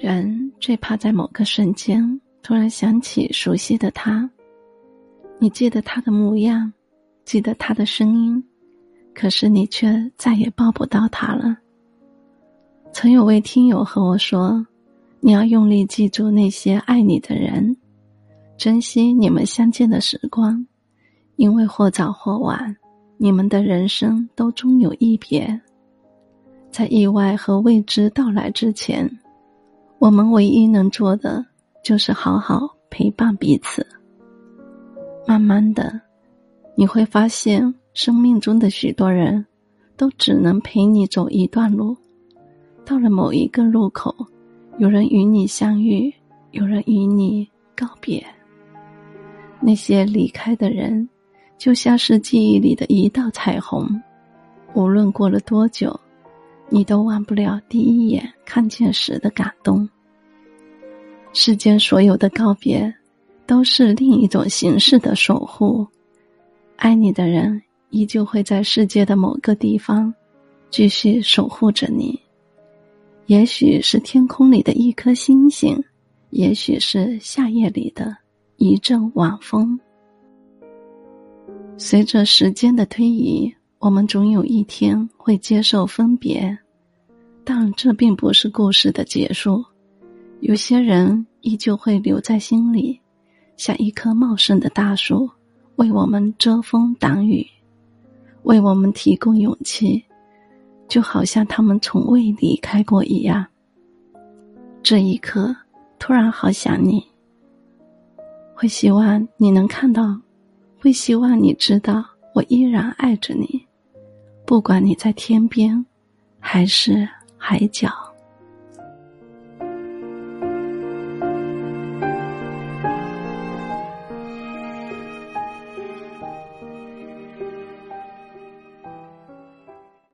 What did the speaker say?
人最怕在某个瞬间突然想起熟悉的他，你记得他的模样，记得他的声音，可是你却再也抱不到他了。曾有位听友和我说：“你要用力记住那些爱你的人，珍惜你们相见的时光，因为或早或晚，你们的人生都终有一别。在意外和未知到来之前。”我们唯一能做的，就是好好陪伴彼此。慢慢的，你会发现，生命中的许多人，都只能陪你走一段路。到了某一个路口，有人与你相遇，有人与你告别。那些离开的人，就像是记忆里的一道彩虹，无论过了多久。你都忘不了第一眼看见时的感动。世间所有的告别，都是另一种形式的守护。爱你的人依旧会在世界的某个地方，继续守护着你。也许是天空里的一颗星星，也许是夏夜里的一阵晚风。随着时间的推移。我们总有一天会接受分别，但这并不是故事的结束。有些人依旧会留在心里，像一棵茂盛的大树，为我们遮风挡雨，为我们提供勇气，就好像他们从未离开过一样。这一刻，突然好想你，会希望你能看到，会希望你知道，我依然爱着你。不管你在天边，还是海角。